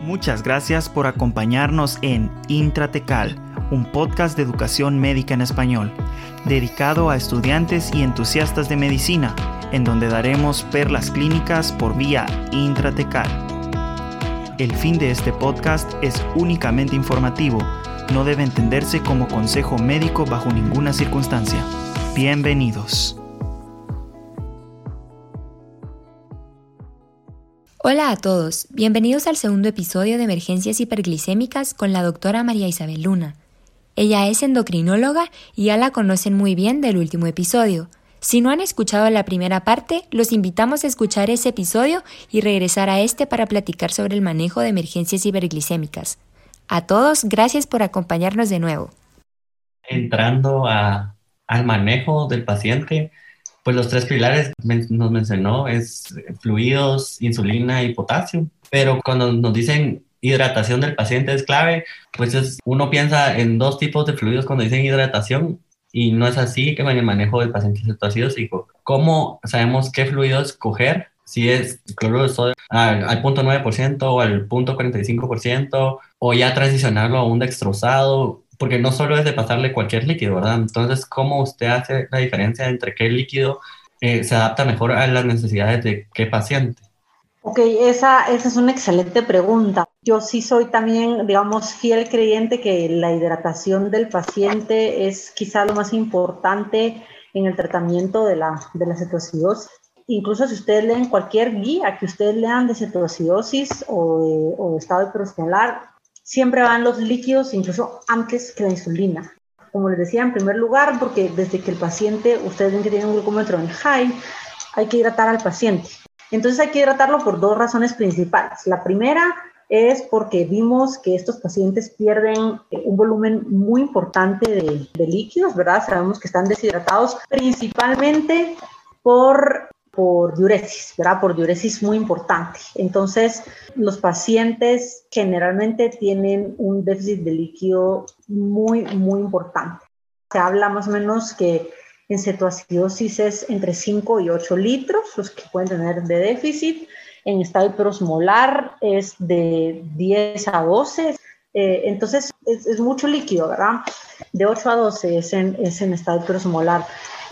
Muchas gracias por acompañarnos en Intratecal, un podcast de educación médica en español, dedicado a estudiantes y entusiastas de medicina, en donde daremos perlas clínicas por vía intratecal. El fin de este podcast es únicamente informativo, no debe entenderse como consejo médico bajo ninguna circunstancia. Bienvenidos. Hola a todos, bienvenidos al segundo episodio de Emergencias Hiperglicémicas con la doctora María Isabel Luna. Ella es endocrinóloga y ya la conocen muy bien del último episodio. Si no han escuchado la primera parte, los invitamos a escuchar ese episodio y regresar a este para platicar sobre el manejo de emergencias hiperglicémicas. A todos, gracias por acompañarnos de nuevo. Entrando al manejo del paciente, pues los tres pilares nos mencionó es fluidos, insulina y potasio. Pero cuando nos dicen hidratación del paciente es clave, pues uno piensa en dos tipos de fluidos cuando dicen hidratación y no es así que en el manejo del paciente cetoacidósico. ¿Cómo sabemos qué fluido escoger? Si es cloruro de sodio al, al punto 9% o al punto 45% o ya transicionarlo a un dextrosado porque no solo es de pasarle cualquier líquido, ¿verdad? Entonces, ¿cómo usted hace la diferencia entre qué líquido eh, se adapta mejor a las necesidades de qué paciente? Ok, esa, esa es una excelente pregunta. Yo sí soy también, digamos, fiel creyente que la hidratación del paciente es quizá lo más importante en el tratamiento de la, de la cetoacidosis. Incluso si ustedes leen cualquier guía que ustedes lean de cetoacidosis o de, o de estado siempre van los líquidos incluso antes que la insulina. Como les decía, en primer lugar, porque desde que el paciente, ustedes ven que tiene un glucómetro en high, hay que hidratar al paciente. Entonces hay que hidratarlo por dos razones principales. La primera es porque vimos que estos pacientes pierden un volumen muy importante de, de líquidos, ¿verdad? Sabemos que están deshidratados principalmente por por diuresis, ¿verdad? Por diuresis muy importante. Entonces, los pacientes generalmente tienen un déficit de líquido muy, muy importante. Se habla más o menos que en cetoacidosis es entre 5 y 8 litros los que pueden tener de déficit. En estado hiperosmolar es de 10 a 12. Eh, entonces, es, mucho líquido, ¿verdad? De 8 a 12 es en, es en estado hiperosmolar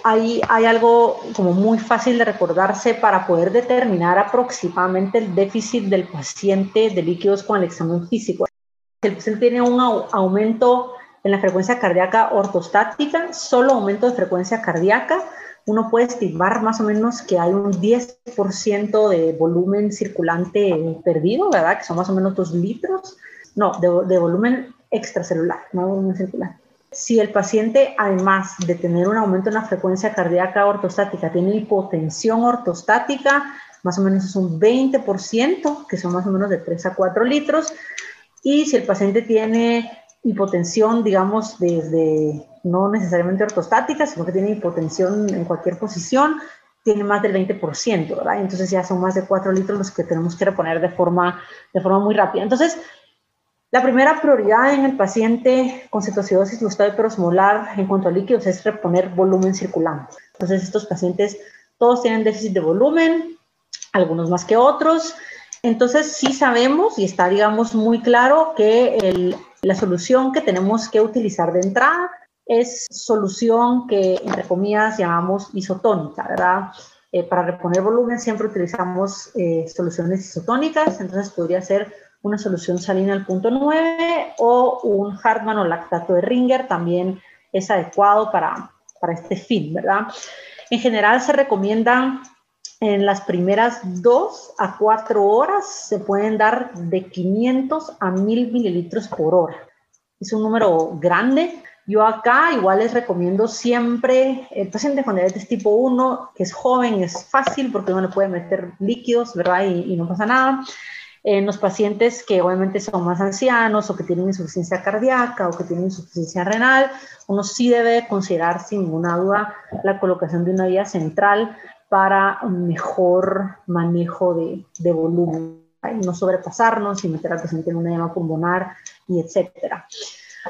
hay, hay algo como muy fácil de recordarse para poder determinar aproximadamente el déficit del paciente de líquidos con el examen físico. Si el paciente tiene un aumento en la frecuencia cardíaca ortostática, solo aumento de frecuencia cardíaca, uno puede estimar más o menos que hay un 10% de volumen circulante perdido, ¿verdad? Que son más o menos 2 litros. No, de, volumen extracelular, no volumen circular. Si el paciente, además de tener un aumento en la frecuencia cardíaca ortostática, tiene hipotensión ortostática, más o menos es un 20%, que son más o menos de 3 a 4 litros. Y si el paciente tiene hipotensión, digamos, desde no necesariamente ortostática, sino que tiene hipotensión en cualquier posición, tiene más del 20%, ¿verdad? Entonces ya son más de 4 litros los que tenemos que reponer de forma, de forma muy rápida. Entonces, la primera prioridad en el paciente con cetoacidosis o estado hiperosmolar en cuanto a líquidos es reponer volumen circulante. Entonces, estos pacientes todos tienen déficit de volumen, algunos más que otros. Entonces, sí sabemos y está, digamos, muy claro que la solución que tenemos que utilizar de entrada es solución que, entre comillas, llamamos isotónica, ¿verdad? Eh, para reponer volumen siempre utilizamos eh, soluciones isotónicas, entonces podría ser una solución salina al punto 9 o un Hartmann o lactato de Ringer también es adecuado para, para este fin, ¿verdad? En general se recomiendan en las primeras 2 a 4 horas se pueden dar de 500 a 1000 mililitros por hora. Es un número grande. Yo acá igual les recomiendo siempre el paciente con diabetes tipo 1, que es joven, es fácil porque uno le puede meter líquidos, ¿verdad? Y, y no pasa nada en los pacientes que obviamente son más ancianos o que tienen insuficiencia cardíaca o que tienen insuficiencia renal, uno sí debe considerar sin ninguna duda la colocación de una vía central para un mejor manejo de, de volumen, no sobrepasarnos y meter al paciente en una llama pulmonar y etcétera.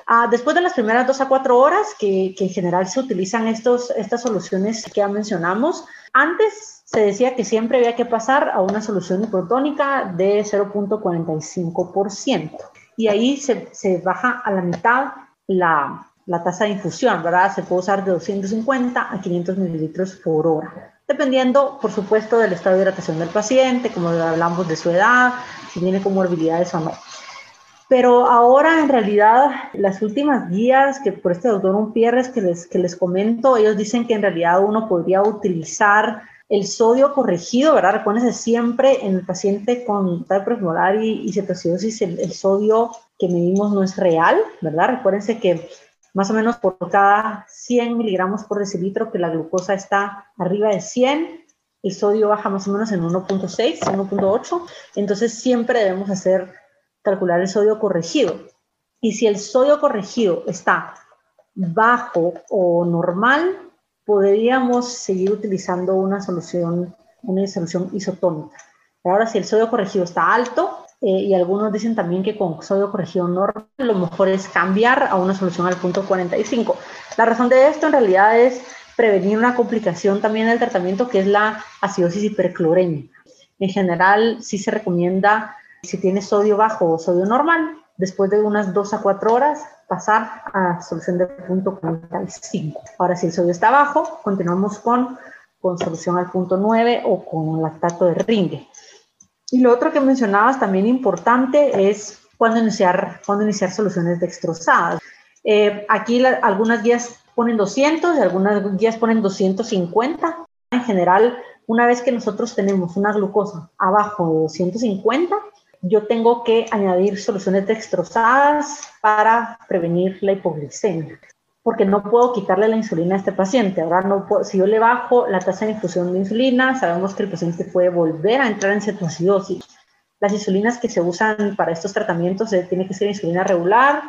Ah, después de las primeras dos a cuatro horas, que, que en general se utilizan estos, estas soluciones que ya mencionamos, antes se decía que siempre había que pasar a una solución hipotónica de 0.45%. Y ahí se, baja a la mitad la, la tasa de infusión, ¿verdad? Se puede usar de 250 a 500 mililitros por hora, dependiendo, por supuesto, del estado de hidratación del paciente, como hablamos de su edad, si tiene comorbilidades o no. Pero ahora, en realidad, las últimas guías que por este doctor Umpierres que les, que les comento, ellos dicen que en realidad uno podría utilizar el sodio corregido, ¿verdad? Recuérdense siempre en el paciente con tal y, y cetoacidosis, el, el, sodio que medimos no es real, ¿verdad? Recuérdense que más o menos por cada 100 miligramos por decilitro que la glucosa está arriba de 100, el sodio baja más o menos en 1.6, 1.8, entonces siempre debemos hacer calcular el sodio corregido. Y si el sodio corregido está bajo o normal, podríamos seguir utilizando una solución, una solución isotónica. Ahora, si el sodio corregido está alto, eh, y algunos dicen también que con sodio corregido normal, lo mejor es cambiar a una solución al punto 45. La razón de esto en realidad es prevenir una complicación también del tratamiento que es la acidosis hiperclorémica. En general, sí se recomienda si tiene sodio bajo o sodio normal, después de unas 2 a 4 horas, pasar a solución de punto 45. Ahora, si el sodio está bajo, continuamos con, con solución al punto 9 o con lactato de ringue. Y lo otro que mencionabas también importante es cuándo iniciar, cuándo iniciar soluciones dextrosadas. Eh, aquí algunas guías ponen 200 y algunas guías ponen 250. En general, una vez que nosotros tenemos una glucosa abajo de 250, yo tengo que añadir soluciones dextrosadas para prevenir la hipoglicemia, porque no puedo quitarle la insulina a este paciente. Ahora, no si yo le bajo la tasa de infusión de insulina, sabemos que el paciente puede volver a entrar en cetoacidosis. Las insulinas que se usan para estos tratamientos eh, tiene que ser insulina regular,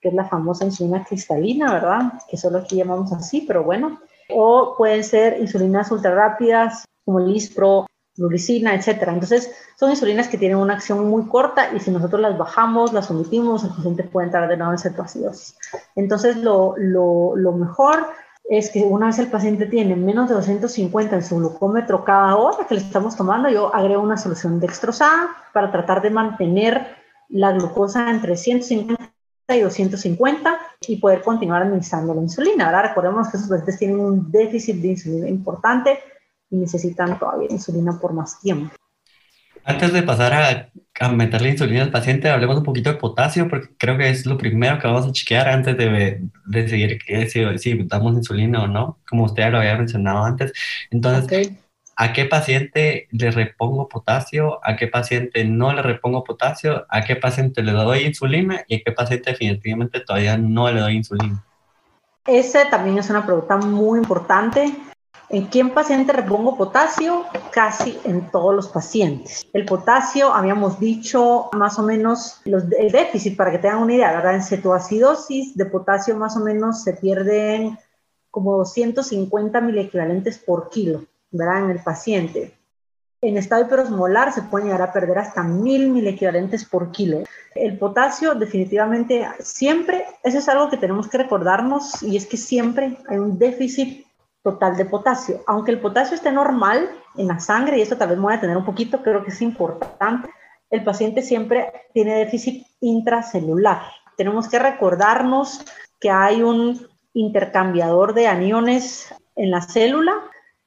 que es la famosa insulina cristalina, ¿verdad? Que solo aquí llamamos así, pero bueno. O pueden ser insulinas ultra rápidas, como el Ispro, glucina, etcétera. Entonces, son insulinas que tienen una acción muy corta y si nosotros las bajamos, las omitimos, el paciente puede entrar de nuevo en cetoacidosis. Entonces, lo, lo, lo, mejor es que una vez el paciente tiene menos de 250 en su glucómetro cada hora que le estamos tomando, yo agrego una solución dextrosada para tratar de mantener la glucosa entre 150 y 250 y poder continuar administrando la insulina. Ahora recordemos que esos pacientes tienen un déficit de insulina importante y necesitan todavía insulina por más tiempo. Antes de pasar a, a meterle insulina al paciente, hablemos un poquito de potasio, porque creo que es lo primero que vamos a chequear antes de, de seguir si, si, damos insulina o no, como usted lo había mencionado antes. Entonces, ¿a qué paciente le repongo potasio? ¿A qué paciente no le repongo potasio? ¿A qué paciente le doy insulina? ¿Y a qué paciente definitivamente todavía no le doy insulina? Esa también es una pregunta muy importante. ¿En qué paciente repongo potasio? Casi en todos los pacientes. El potasio, habíamos dicho más o menos los, el déficit, para que tengan una idea, ¿verdad? En cetoacidosis de potasio más o menos se pierden como 250 equivalentes por kilo, ¿verdad? En el paciente. En estado hiperosmolar se pueden llegar a perder hasta 1000 equivalentes por kilo. El potasio definitivamente siempre, eso es algo que tenemos que recordarnos y es que siempre hay un déficit total de potasio. Aunque el potasio esté normal en la sangre, y esto tal vez me voy a tener un poquito, creo que es importante, el paciente siempre tiene déficit intracelular. Tenemos que recordarnos que hay un intercambiador de aniones en la célula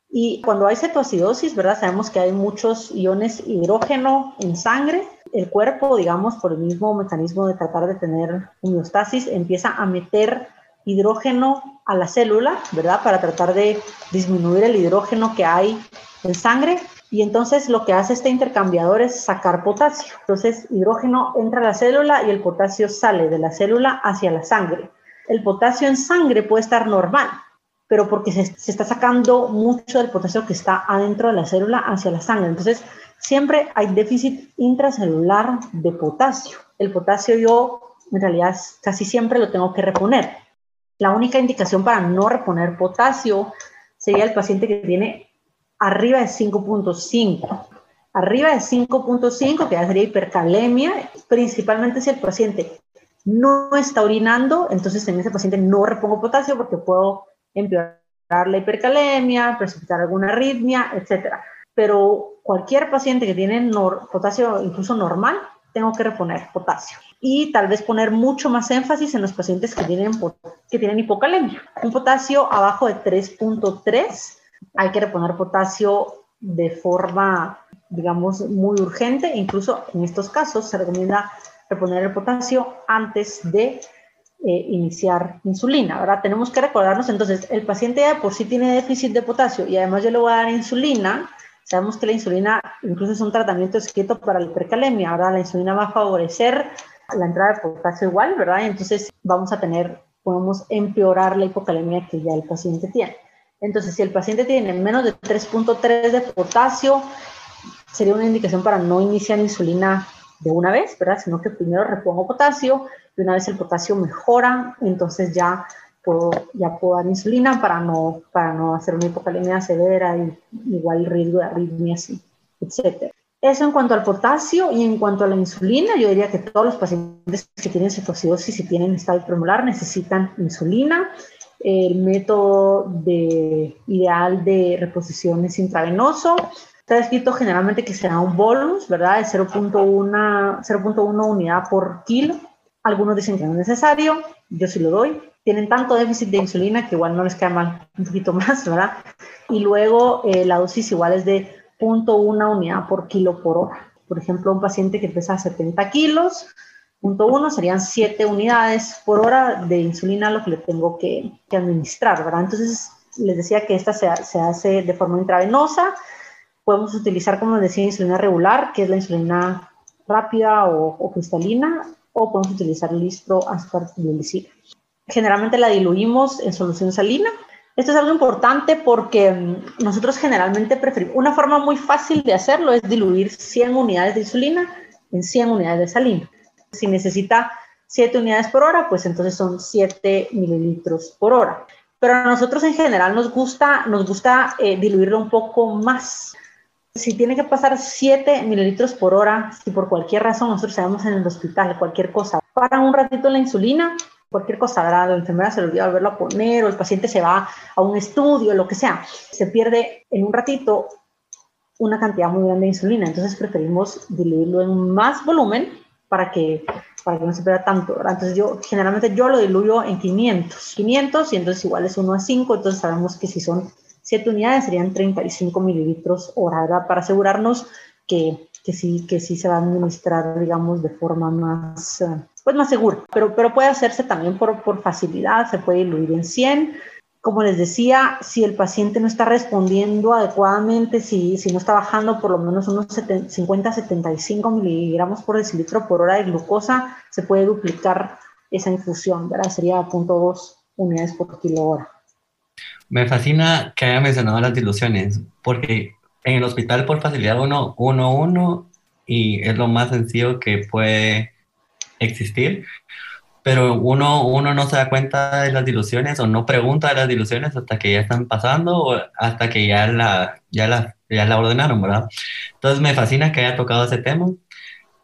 y cuando hay cetoacidosis, ¿verdad? Sabemos que hay muchos iones hidrógeno en sangre. El cuerpo, digamos, por el mismo mecanismo de tratar de tener homeostasis, empieza a meter hidrógeno a la célula, ¿verdad? Para tratar de disminuir el hidrógeno que hay en sangre. Y entonces lo que hace este intercambiador es sacar potasio. Entonces hidrógeno entra a la célula y el potasio sale de la célula hacia la sangre. El potasio en sangre puede estar normal, pero porque se, está sacando mucho del potasio que está adentro de la célula hacia la sangre. Entonces siempre hay déficit intracelular de potasio. El potasio yo en realidad casi siempre lo tengo que reponer. La única indicación para no reponer potasio sería el paciente que tiene arriba de 5.5. Arriba de 5.5, que ya sería hipercalemia, principalmente si el paciente no está orinando, entonces en ese paciente no repongo potasio porque puedo empeorar la hipercalemia, precipitar alguna arritmia, etc. pero cualquier paciente que tiene potasio incluso normal, tengo que reponer potasio. Y tal vez poner mucho más énfasis en los pacientes que tienen, que tienen hipocalemia. Un potasio abajo de 3.3, hay que reponer potasio de forma, digamos, muy urgente. Incluso en estos casos se recomienda reponer el potasio antes de eh, iniciar insulina. Ahora tenemos que recordarnos entonces, el paciente ya por sí tiene déficit de potasio y además yo le voy a dar insulina. Sabemos que la insulina incluso es un tratamiento escrito para la hipercalemia. Ahora la insulina va a favorecer la entrada de potasio igual, ¿verdad? Entonces vamos a tener, podemos empeorar la hipocalemia que ya el paciente tiene. Entonces, si el paciente tiene menos de 3.3 de potasio, sería una indicación para no iniciar insulina de una vez, ¿verdad? Sino que primero repongo potasio y una vez el potasio mejora, entonces ya puedo, ya puedo dar insulina para no, para no hacer una hipocalemia severa y igual riesgo de arritmias, etc. Eso en cuanto al potasio y en cuanto a la insulina, yo diría que todos los pacientes que tienen cetoacidosis y tienen estado premolar necesitan insulina. El método de, ideal de reposición es intravenoso Está escrito generalmente que será un bolus, ¿verdad? De 0.1 unidad por kilo. Algunos dicen que no es necesario, yo sí lo doy. Tienen tanto déficit de insulina que igual no les queda mal un poquito más, ¿verdad? Y luego eh, la dosis igual es de 0.1 unidad por kilo por hora. Por ejemplo, un paciente que pesa 70 kilos, punto uno serían 7 unidades por hora de insulina lo que le tengo que, administrar, ¿verdad? Entonces, les decía que esta se, hace de forma intravenosa Podemos utilizar, como decía, insulina regular, que es la insulina rápida o, cristalina, o podemos utilizar listro aspartilisina. Generalmente la diluimos en solución salina. Esto es algo importante porque mm, nosotros generalmente preferimos, una forma muy fácil de hacerlo es diluir 100 unidades de insulina en 100 unidades de salina. Si necesita 7 unidades por hora, pues entonces son 7 mililitros por hora. Pero a nosotros en general nos gusta, nos gusta eh, diluirlo un poco más si tiene que pasar 7 mililitros por hora, si por cualquier razón nosotros estamos en el hospital, cualquier cosa, para un ratito la insulina, cualquier cosa, ¿verdad? la enfermera se le olvida volverlo a poner o el paciente se va a un estudio, lo que sea, se pierde en un ratito una cantidad muy grande de insulina, entonces preferimos diluirlo en más volumen para que, para que no se pierda tanto. Entonces yo, generalmente yo lo diluyo en 500, 500 y entonces igual es 1 a 5, entonces sabemos que si son 7 unidades serían 35 mililitros hora, para asegurarnos que, que, sí, que sí se va a administrar, digamos, de forma más, eh, pues más segura. Pero, pero puede hacerse también por, por facilidad, se puede diluir en 100. Como les decía, si el paciente no está respondiendo adecuadamente, si, si no está bajando por lo menos unos 50-75 miligramos por decilitro por hora de glucosa, se puede duplicar esa infusión, ¿verdad? Sería 0.2 unidades por kilo hora. Me fascina que haya mencionado las diluciones, porque en el hospital por facilidad uno, uno, uno, y es lo más sencillo que puede existir, pero uno, uno no se da cuenta de las diluciones o no pregunta de las diluciones hasta que ya están pasando o hasta que ya la, ya la, ya la ordenaron, ¿verdad? Entonces me fascina que haya tocado ese tema.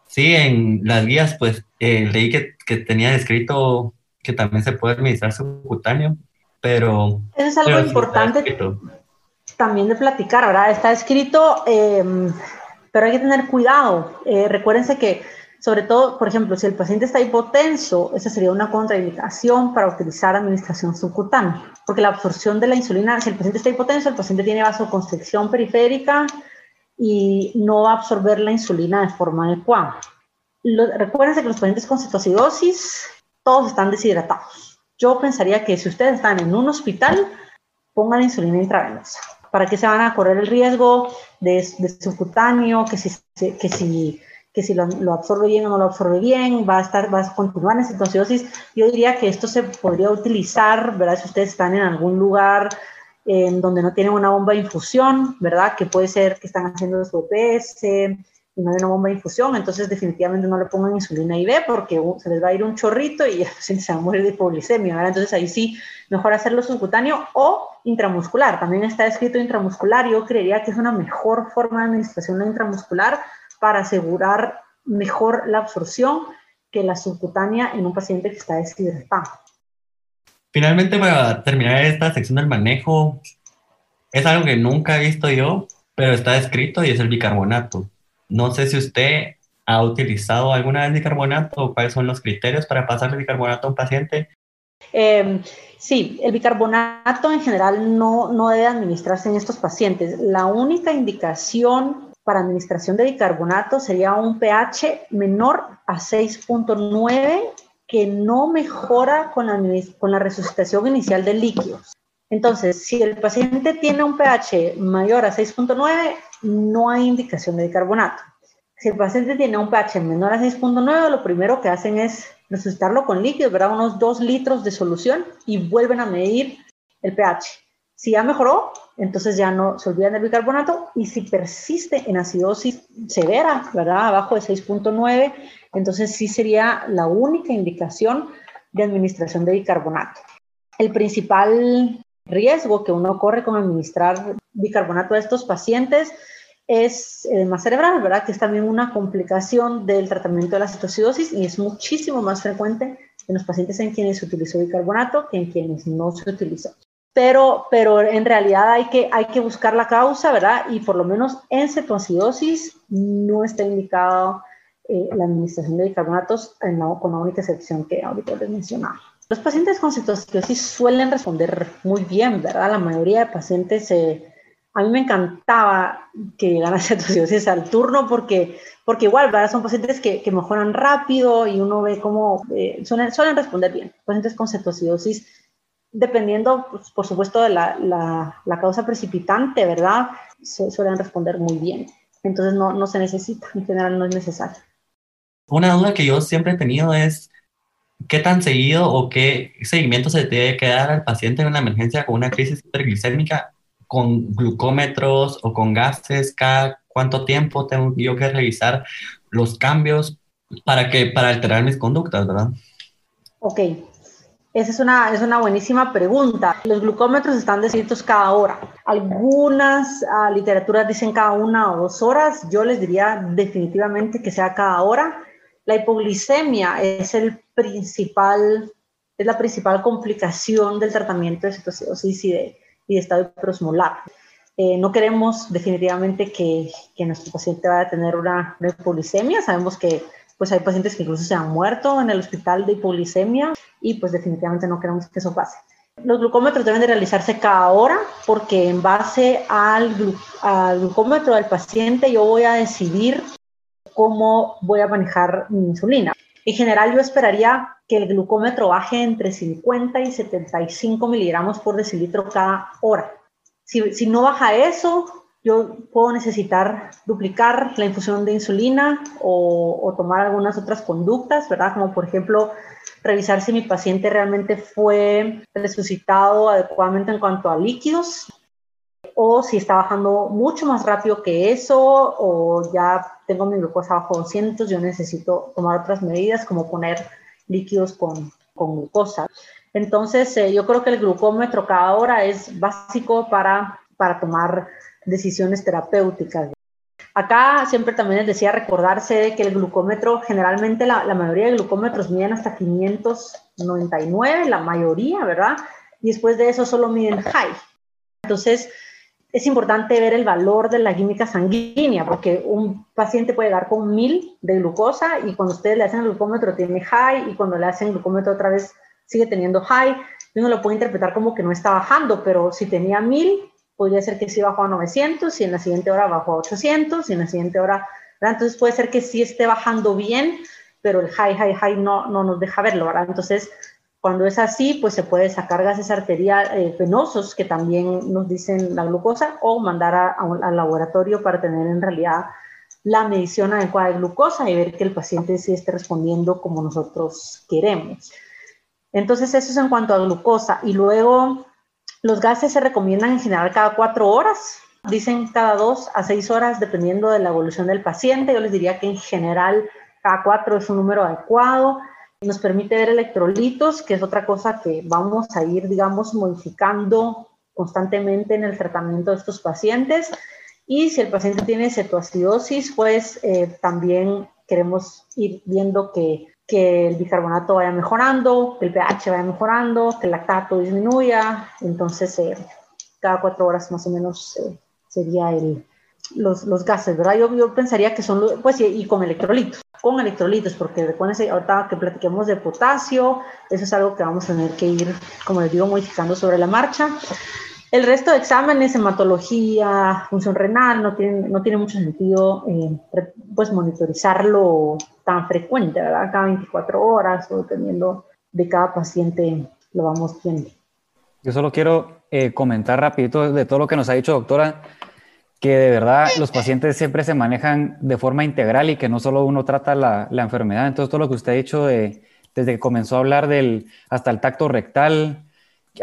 Sí, en las guías, pues eh, leí que, que tenía escrito que también se puede administrar subcutáneo, pero... Eso es algo importante también de platicar, ¿verdad? Está escrito, em, pero hay que tener cuidado. Eh, recuérdense que, sobre todo, por ejemplo, si el paciente está hipotenso, esa sería una contraindicación para utilizar administración subcutánea, porque la absorción de la insulina, si el paciente está hipotenso, el paciente tiene vasoconstricción periférica y no va a absorber la insulina de forma adecuada. recuérdense que los pacientes con cetoacidosis, todos están deshidratados yo pensaría que si ustedes están en un hospital, pongan insulina intravenosa. ¿Para que se van a correr el riesgo de, subcutáneo, que si, que si, que si lo, absorbe bien o no lo absorbe bien, va a, estar, va a continuar en cetoacidosis? Yo diría que esto se podría utilizar, ¿verdad? Si ustedes están en algún lugar en donde no tienen una bomba de infusión, ¿verdad? Que puede ser que están haciendo su OPS, y no hay una bomba de infusión, entonces definitivamente no le pongan insulina IV porque se les va a ir un chorrito y se va a morir de hipoglicemia. Entonces ahí sí, mejor hacerlo subcutáneo o intramuscular. También está escrito intramuscular, yo creería que es una mejor forma de administración la intramuscular para asegurar mejor la absorción que la subcutánea en un paciente que está deshidratado. Finalmente, para terminar esta sección del manejo, es algo que nunca he visto yo, pero está escrito y es el bicarbonato. No sé si usted ha utilizado alguna vez bicarbonato o cuáles son los criterios para pasarle bicarbonato a un paciente. Em, sí, el bicarbonato en general no, no debe administrarse en estos pacientes. La única indicación para administración de bicarbonato sería un pH menor a 6.9 que no mejora con la, con la resucitación inicial de líquidos. Entonces, si el paciente tiene un pH mayor a 6.9, no hay indicación de bicarbonato. Si el paciente tiene un pH menor a 6.9, lo primero que hacen es resucitarlo con líquidos, ¿verdad? Unos 2 litros de solución y vuelven a medir el pH. Si ya mejoró, entonces ya no se olvidan del bicarbonato y si persiste en acidosis severa, ¿verdad? Abajo de 6.9, entonces sí sería la única indicación de administración de bicarbonato. El principal riesgo que uno corre con administrar bicarbonato a estos pacientes es edema cerebral, ¿verdad? Que es también una complicación del tratamiento de la citocidosis y es muchísimo más frecuente en los pacientes en quienes se utilizó bicarbonato que en quienes no se utilizó. Pero, pero en realidad hay que, hay que buscar la causa, ¿verdad? Y por lo menos en cetoacidosis no está indicado eh, la administración de bicarbonatos con la única excepción que ahorita les mencionaba. Los pacientes con cetoacidosis suelen responder muy bien, ¿verdad? La mayoría de pacientes, eh, a mí me encantaba que llegaran a al turno porque, porque igual, ¿verdad? Son pacientes que, que mejoran rápido y uno ve cómo eh, suelen, suelen, responder bien. Pacientes con cetoacidosis, dependiendo, pues, por supuesto, de la, la, la, causa precipitante, ¿verdad? Se, suelen responder muy bien. Entonces no, no se necesita, en general no es necesario. Una duda que yo siempre he tenido es ¿qué tan seguido o qué seguimiento se debe quedar al paciente en una emergencia con una crisis hiperglicémica con glucómetros o con gases? ¿Cada cuánto tiempo tengo yo que revisar los cambios para, que, para alterar mis conductas, verdad? Ok, esa es una, es una buenísima pregunta. Los glucómetros están descritos cada hora. Algunas uh, literaturas dicen cada una o dos horas. Yo les diría definitivamente que sea cada hora la hipoglicemia es, el principal, es la principal complicación del tratamiento de cetoacidosis y de, y de. Eh, no queremos definitivamente que, que, nuestro paciente vaya a tener una, hipoglicemia. Sabemos que pues hay pacientes que incluso se han muerto en el hospital de hipoglicemia y pues definitivamente no queremos que eso pase. Los glucómetros deben de realizarse cada hora porque en base al, al glucómetro del paciente yo voy a decidir cómo voy a manejar mi insulina. En general, yo esperaría que el glucómetro baje entre 50 y 75 miligramos por decilitro cada hora. Si, no baja eso, yo puedo necesitar duplicar la infusión de insulina o, o, tomar algunas otras conductas, ¿verdad? Como por ejemplo, revisar si mi paciente realmente fue resucitado adecuadamente en cuanto a líquidos o si está bajando mucho más rápido que eso o ya tengo mi glucosa bajo 200, yo necesito tomar otras medidas como poner líquidos con, con glucosa. Entonces, eh, yo creo que el glucómetro cada hora es básico para, para tomar decisiones terapéuticas. Acá siempre también les decía recordarse de que el glucómetro, generalmente la, la mayoría de glucómetros miden hasta 599, la mayoría, ¿verdad? Y después de eso solo miden high. Entonces, es importante ver el valor de la química sanguínea, porque un paciente puede dar con 1000 de glucosa y cuando ustedes le hacen el glucómetro tiene high y cuando le hacen glucómetro otra vez sigue teniendo high. Uno lo puede interpretar como que no está bajando, pero si tenía 1000, podría ser que sí bajó a 900 y en la siguiente hora bajó a 800 y en la siguiente hora, entonces puede ser que sí esté bajando bien, pero el high, high, high no, no nos deja verlo, ¿verdad? Entonces, cuando es así, pues se puede sacar gases arteriales venosos que también nos dicen la glucosa o mandar al laboratorio para tener en realidad la medición adecuada de glucosa y ver que el paciente sí esté respondiendo como nosotros queremos. Entonces, eso es en cuanto a glucosa. Y luego, los gases se recomiendan en general cada cuatro horas. Dicen cada dos a seis horas, dependiendo de la evolución del paciente. Yo les diría que en general cada cuatro es un número adecuado nos permite ver electrolitos, que es otra cosa que vamos a ir, digamos, modificando constantemente en el tratamiento de estos pacientes. Y si el paciente tiene cetoacidosis, pues eh, también queremos ir viendo que, que, el bicarbonato vaya mejorando, que el pH vaya mejorando, que el lactato disminuya. Entonces, eh, cada cuatro horas más o menos eh, sería el, los, los gases, ¿verdad? Yo, yo pensaría que son, pues, y, con electrolitos, con electrolitos, porque recuérdense, ahorita que platiquemos de potasio, eso es algo que vamos a tener que ir, como les digo, modificando sobre la marcha. El resto de exámenes, hematología, función renal, no tiene, no tiene mucho sentido eh, pues monitorizarlo tan frecuente, ¿verdad? Cada 24 horas o dependiendo de cada paciente lo vamos viendo. Yo solo quiero eh, comentar rapidito de todo lo que nos ha dicho doctora, que de verdad los pacientes siempre se manejan de forma integral y que no solo uno trata la, la enfermedad. Entonces todo lo que usted ha dicho de, desde que comenzó a hablar del hasta el tacto rectal,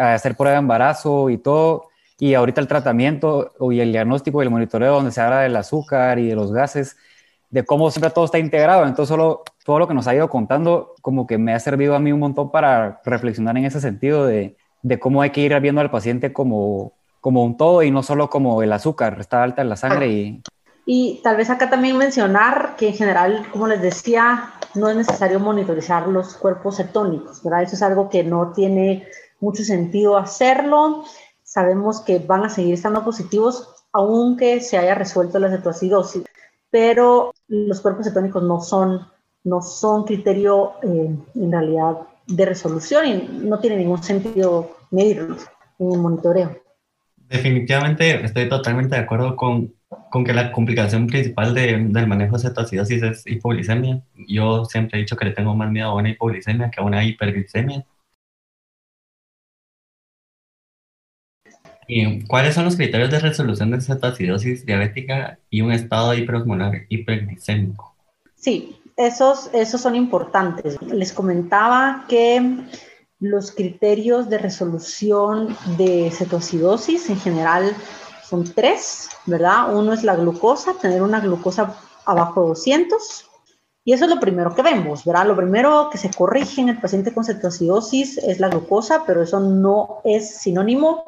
a hacer prueba de embarazo y todo, y ahorita el tratamiento y el diagnóstico y el monitoreo donde se habla del azúcar y de los gases, de cómo siempre todo está integrado. Entonces, solo todo lo que nos ha ido contando, como que me ha servido a mí un montón para reflexionar en ese sentido de, de cómo hay que ir viendo al paciente como, como un todo y no solo como el azúcar, está alta en la sangre y... Y tal vez acá también mencionar que en general, como les decía, no es necesario monitorizar los cuerpos cetónicos, ¿verdad? Eso es algo que no tiene mucho sentido hacerlo. Sabemos que van a seguir estando positivos aunque se haya resuelto la cetoacidosis, pero los cuerpos cetónicos no son, no son criterio eh, en realidad de resolución y no tiene ningún sentido medirlos en el monitoreo. Definitivamente estoy totalmente de acuerdo con, con que la complicación principal de, del manejo de cetoacidosis es hipoglicemia. Yo siempre he dicho que le tengo más miedo a una hipoglicemia que a una hiperglicemia. ¿Cuáles son los criterios de resolución de cetoacidosis diabética y un estado hiperosmolar hiperglicémico? Sí, esos, esos son importantes. Les comentaba que los criterios de resolución de cetoacidosis en general son tres, ¿verdad? Uno es la glucosa, tener una glucosa abajo de 200. Y eso es lo primero que vemos, ¿verdad? Lo primero que se corrige en el paciente con cetoacidosis es la glucosa, pero eso no es sinónimo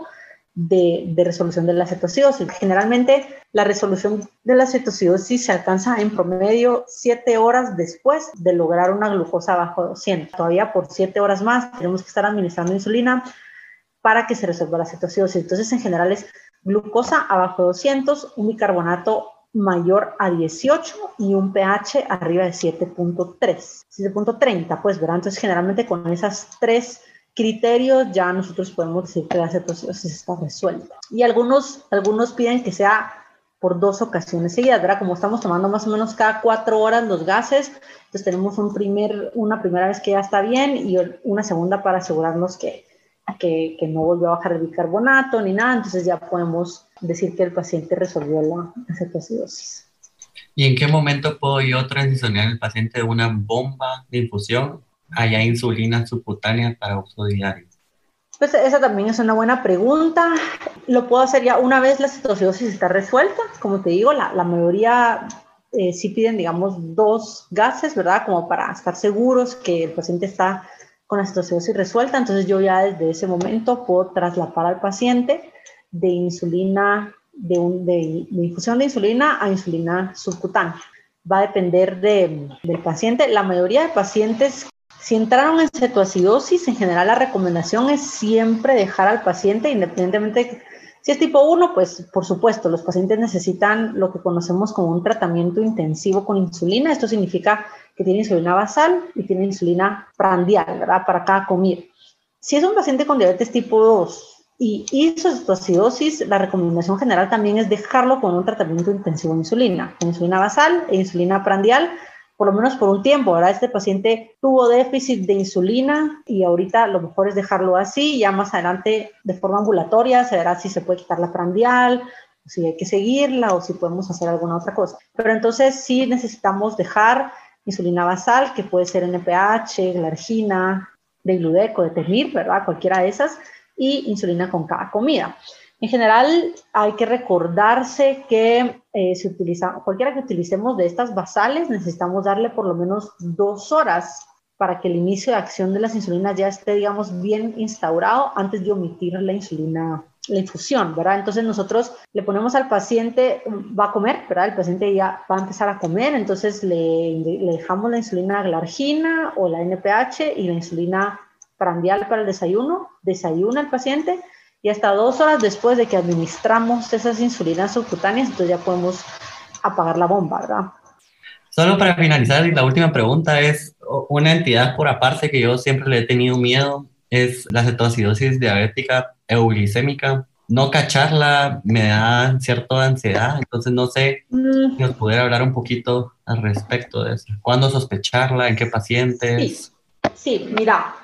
de, resolución de la cetoacidosis. Generalmente la resolución de la cetoacidosis se alcanza en promedio 7 horas después de lograr una glucosa bajo 200. Todavía por 7 horas más tenemos que estar administrando insulina para que se resuelva la cetoacidosis. Entonces en general es glucosa abajo de 200, un bicarbonato mayor a 18 y un pH arriba de 7.3, 7.30, pues, ¿verdad? Entonces generalmente con esas tres criterios ya nosotros podemos decir que la cetosis está resuelta. Y algunos, algunos piden que sea por dos ocasiones seguidas, ¿verdad? Como estamos tomando más o menos cada cuatro horas los gases, entonces tenemos un primer, una primera vez que ya está bien y una segunda para asegurarnos que, que, que no volvió a bajar el bicarbonato ni nada, entonces ya podemos decir que el paciente resolvió la, cetoacidosis. ¿Y en qué momento puedo yo transicionar al paciente de una bomba de infusión haya insulina subcutánea para uso diario? Pues esa también es una buena pregunta. Lo puedo hacer ya una vez la cetoacidosis está resuelta. Como te digo, la, la mayoría eh, sí piden, digamos, dos gases, ¿verdad? Como para estar seguros que el paciente está con la cetoacidosis resuelta. Entonces yo ya desde ese momento puedo traslapar al paciente de insulina, de, un, de, de infusión de insulina a insulina subcutánea. Va a depender de, del paciente. La mayoría de pacientes si entraron en cetoacidosis, en general la recomendación es siempre dejar al paciente, independientemente si es tipo 1, pues por supuesto, los pacientes necesitan lo que conocemos como un tratamiento intensivo con insulina. Esto significa que tiene insulina basal y tiene insulina prandial, ¿verdad? Para cada comida. Si es un paciente con diabetes tipo 2 y hizo cetoacidosis, la recomendación general también es dejarlo con un tratamiento intensivo de insulina, con insulina basal e insulina prandial por lo menos por un tiempo, ¿verdad? Este paciente tuvo déficit de insulina y ahorita lo mejor es dejarlo así, ya más adelante de forma ambulatoria se verá si se puede quitar la prandial, si hay que seguirla o si podemos hacer alguna otra cosa. Pero entonces sí necesitamos dejar insulina basal, que puede ser NPH, glargina, de gludeco, de termir, ¿verdad? Cualquiera de esas, y insulina con cada comida. En general, hay que recordarse que eh, si utiliza, cualquiera que utilicemos de estas basales, necesitamos darle por lo menos dos horas para que el inicio de acción de las insulinas ya esté, digamos, bien instaurado antes de omitir la insulina, la infusión, ¿verdad? Entonces nosotros le ponemos al paciente, va a comer, ¿verdad? El paciente ya va a empezar a comer, entonces le, le dejamos la insulina glargina o la NPH y la insulina prandial para el desayuno, desayuna el paciente y hasta dos horas después de que administramos esas insulinas subcutáneas, entonces ya podemos apagar la bomba, ¿verdad? Solo para finalizar, la última pregunta es una entidad por aparte que yo siempre le he tenido miedo, es la cetoacidosis diabética euglicémica. No cacharla me da cierta ansiedad, entonces no sé mm. si nos pudiera hablar un poquito al respecto de eso. ¿Cuándo sospecharla? ¿En qué pacientes? Sí, mira,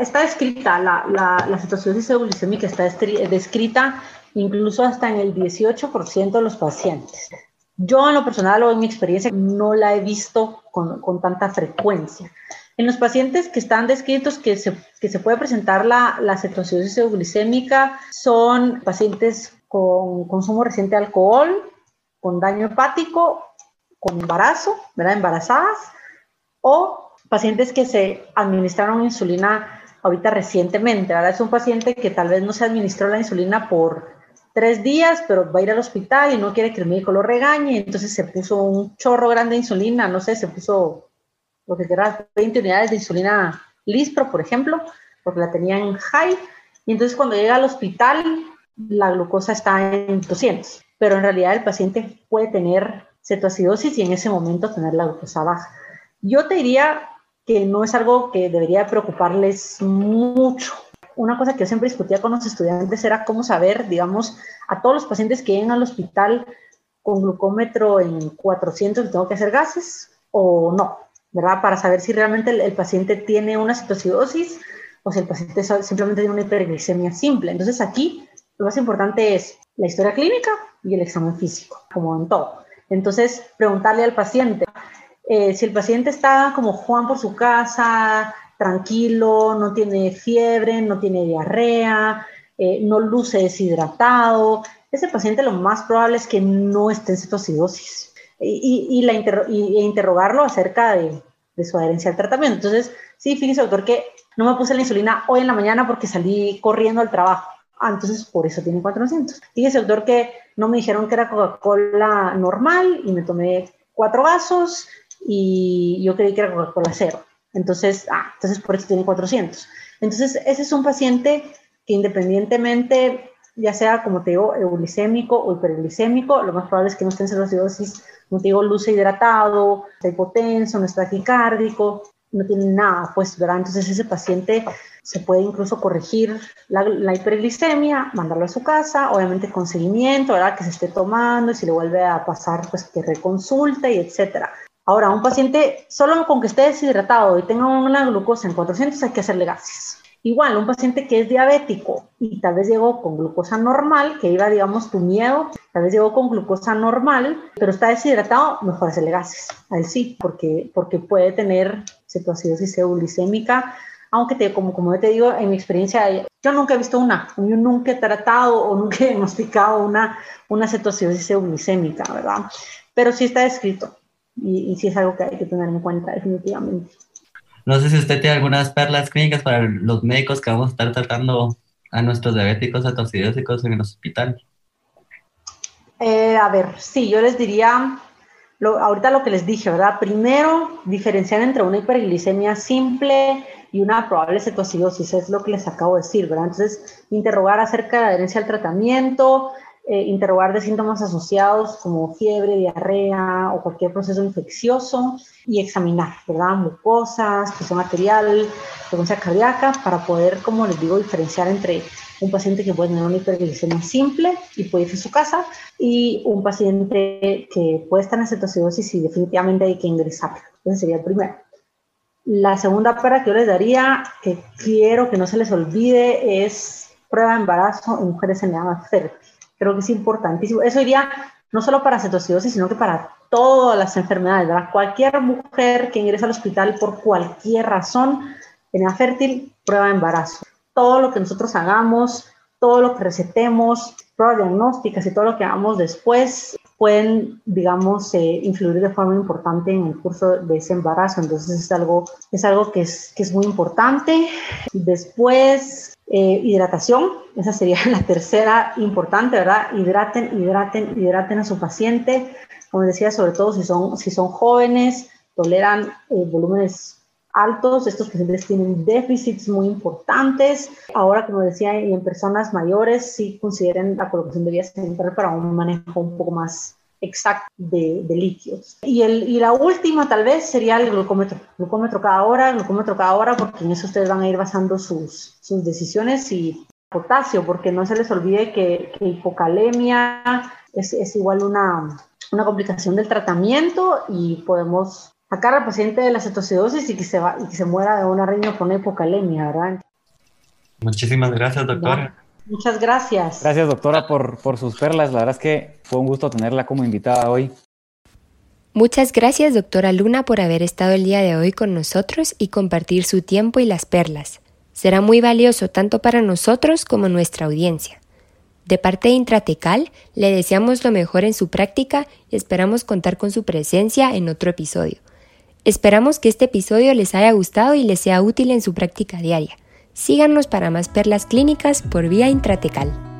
está descrita, la, la, la cetoacidosis euglicémica está descrita incluso hasta en el 18% de los pacientes. Yo en lo personal o en mi experiencia no la he visto con, con tanta frecuencia. En los pacientes que están descritos que se, que se puede presentar la, la cetoacidosis euglicémica son pacientes con consumo reciente de alcohol, con daño hepático, con embarazo, ¿verdad? Embarazadas, o pacientes que se administraron insulina ahorita recientemente, ¿verdad? Es un paciente que tal vez no se administró la insulina por tres días, pero va a ir al hospital y no quiere que el médico lo regañe, entonces se puso un chorro grande de insulina, no sé, se puso lo que era 20 unidades de insulina Lispro, por ejemplo, porque la tenía en high, y entonces cuando llega al hospital la glucosa está en 200, pero en realidad el paciente puede tener cetoacidosis y en ese momento tener la glucosa baja. Yo te diría no es algo que debería preocuparles mucho. Una cosa que yo siempre discutía con los estudiantes era cómo saber, digamos, a todos los pacientes que llegan al hospital con glucómetro en 400 tengo que hacer gases o no, ¿verdad? Para saber si realmente el, paciente tiene una cetoacidosis o si el paciente simplemente tiene una hiperglicemia simple. Entonces aquí lo más importante es la historia clínica y el examen físico, como en todo. Entonces, preguntarle al paciente, eh, si el paciente está como Juan por su casa, tranquilo, no tiene fiebre, no tiene diarrea, eh, no luce deshidratado, ese paciente lo más probable es que no esté en cetoacidosis y, y, la y, e interrogarlo acerca de, de, su adherencia al tratamiento. Entonces, sí, fíjese, doctor, que no me puse la insulina hoy en la mañana porque salí corriendo al trabajo. Ah, entonces por eso tiene 400. Fíjese, doctor, que no me dijeron que era Coca-Cola normal y me tomé cuatro vasos y yo creí que era Coca-Cola cero. Entonces, ah, entonces por eso tiene 400. Entonces, ese es un paciente que independientemente, ya sea, como te digo, euglicémico o hiperglicémico, lo más probable es que no esté en cirrosis, como te digo, luce hidratado, está hipotenso, no está taquicárdico, no tiene nada, pues, ¿verdad? Entonces, ese paciente se puede incluso corregir la, la, hiperglicemia, mandarlo a su casa, obviamente con seguimiento, ¿verdad? Que se esté tomando y si le vuelve a pasar, pues que reconsulte y etcétera. Ahora, un paciente solo con que esté deshidratado y tenga una glucosa en 400 hay que hacerle gases. Igual, un paciente que es diabético y tal vez llegó con glucosa normal, que iba, digamos, tu miedo, tal vez llegó con glucosa normal, pero está deshidratado, mejor hacerle gases. A él sí, porque, porque puede tener cetoacidosis euglicémica, aunque te, como, como te digo, en mi experiencia, yo nunca he visto una, yo nunca he tratado o nunca he diagnosticado una, una cetoacidosis euglicémica, ¿verdad? Pero sí está descrito y, sí es algo que hay que tener en cuenta definitivamente. No sé si usted tiene algunas perlas clínicas para los médicos que vamos a estar tratando a nuestros diabéticos atocidósicos en el hospital. Eh, a ver, sí, yo les diría, lo, ahorita lo que les dije, ¿verdad? Primero, diferenciar entre una hiperglicemia simple y una probable cetoacidosis, es lo que les acabo de decir, ¿verdad? Entonces, interrogar acerca de la adherencia al tratamiento, eh, interrogar de síntomas asociados como fiebre, diarrea o cualquier proceso infeccioso y examinar, ¿verdad? Mucosas, presión arterial, frecuencia cardíaca, para poder, como les digo, diferenciar entre un paciente que puede tener una hiperglicemia simple y puede irse a su casa y un paciente que puede estar en cetoacidosis y definitivamente hay que ingresar. Ese sería el primero. La segunda para que yo les daría, que quiero que no se les olvide, es prueba de embarazo en mujeres en edad fértil creo que es importantísimo. Eso iría no solo para cetoacidosis, sino que para todas las enfermedades, ¿verdad? Cualquier mujer que ingresa al hospital por cualquier razón, en fértil, prueba de embarazo. Todo lo que nosotros hagamos, todo lo que recetemos, pruebas diagnósticas y todo lo que hagamos después pueden, digamos, eh, influir de forma importante en el curso de ese embarazo. Entonces es algo, es algo que, es, que es muy importante. Después, eh, hidratación, esa sería la tercera importante, ¿verdad? Hidraten, hidraten, hidraten a su paciente. Como decía, sobre todo si son, si son jóvenes, toleran eh, volúmenes altos, estos pacientes tienen déficits muy importantes. Ahora, como decía, y en personas mayores, sí consideren la colocación de vía central para un manejo un poco más exacto de, líquidos. Y, el, y la última tal vez sería el glucómetro. Glucómetro cada hora, glucómetro cada hora, porque en eso ustedes van a ir basando sus, sus decisiones y potasio, porque no se les olvide que, que hipocalemia es, es igual una, una complicación del tratamiento y podemos sacar al paciente de la cetocidosis y que se, va, y que se muera de una riña con hipocalemia, ¿verdad? Muchísimas gracias, doctora. Muchas gracias. Gracias, doctora, por, por sus perlas. La verdad es que fue un gusto tenerla como invitada hoy. Muchas gracias, doctora Luna, por haber estado el día de hoy con nosotros y compartir su tiempo y las perlas. Será muy valioso tanto para nosotros como nuestra audiencia. De parte de Intratecal, le deseamos lo mejor en su práctica y esperamos contar con su presencia en otro episodio. Esperamos que este episodio les haya gustado y les sea útil en su práctica diaria. Síganos para más perlas clínicas por vía intratecal.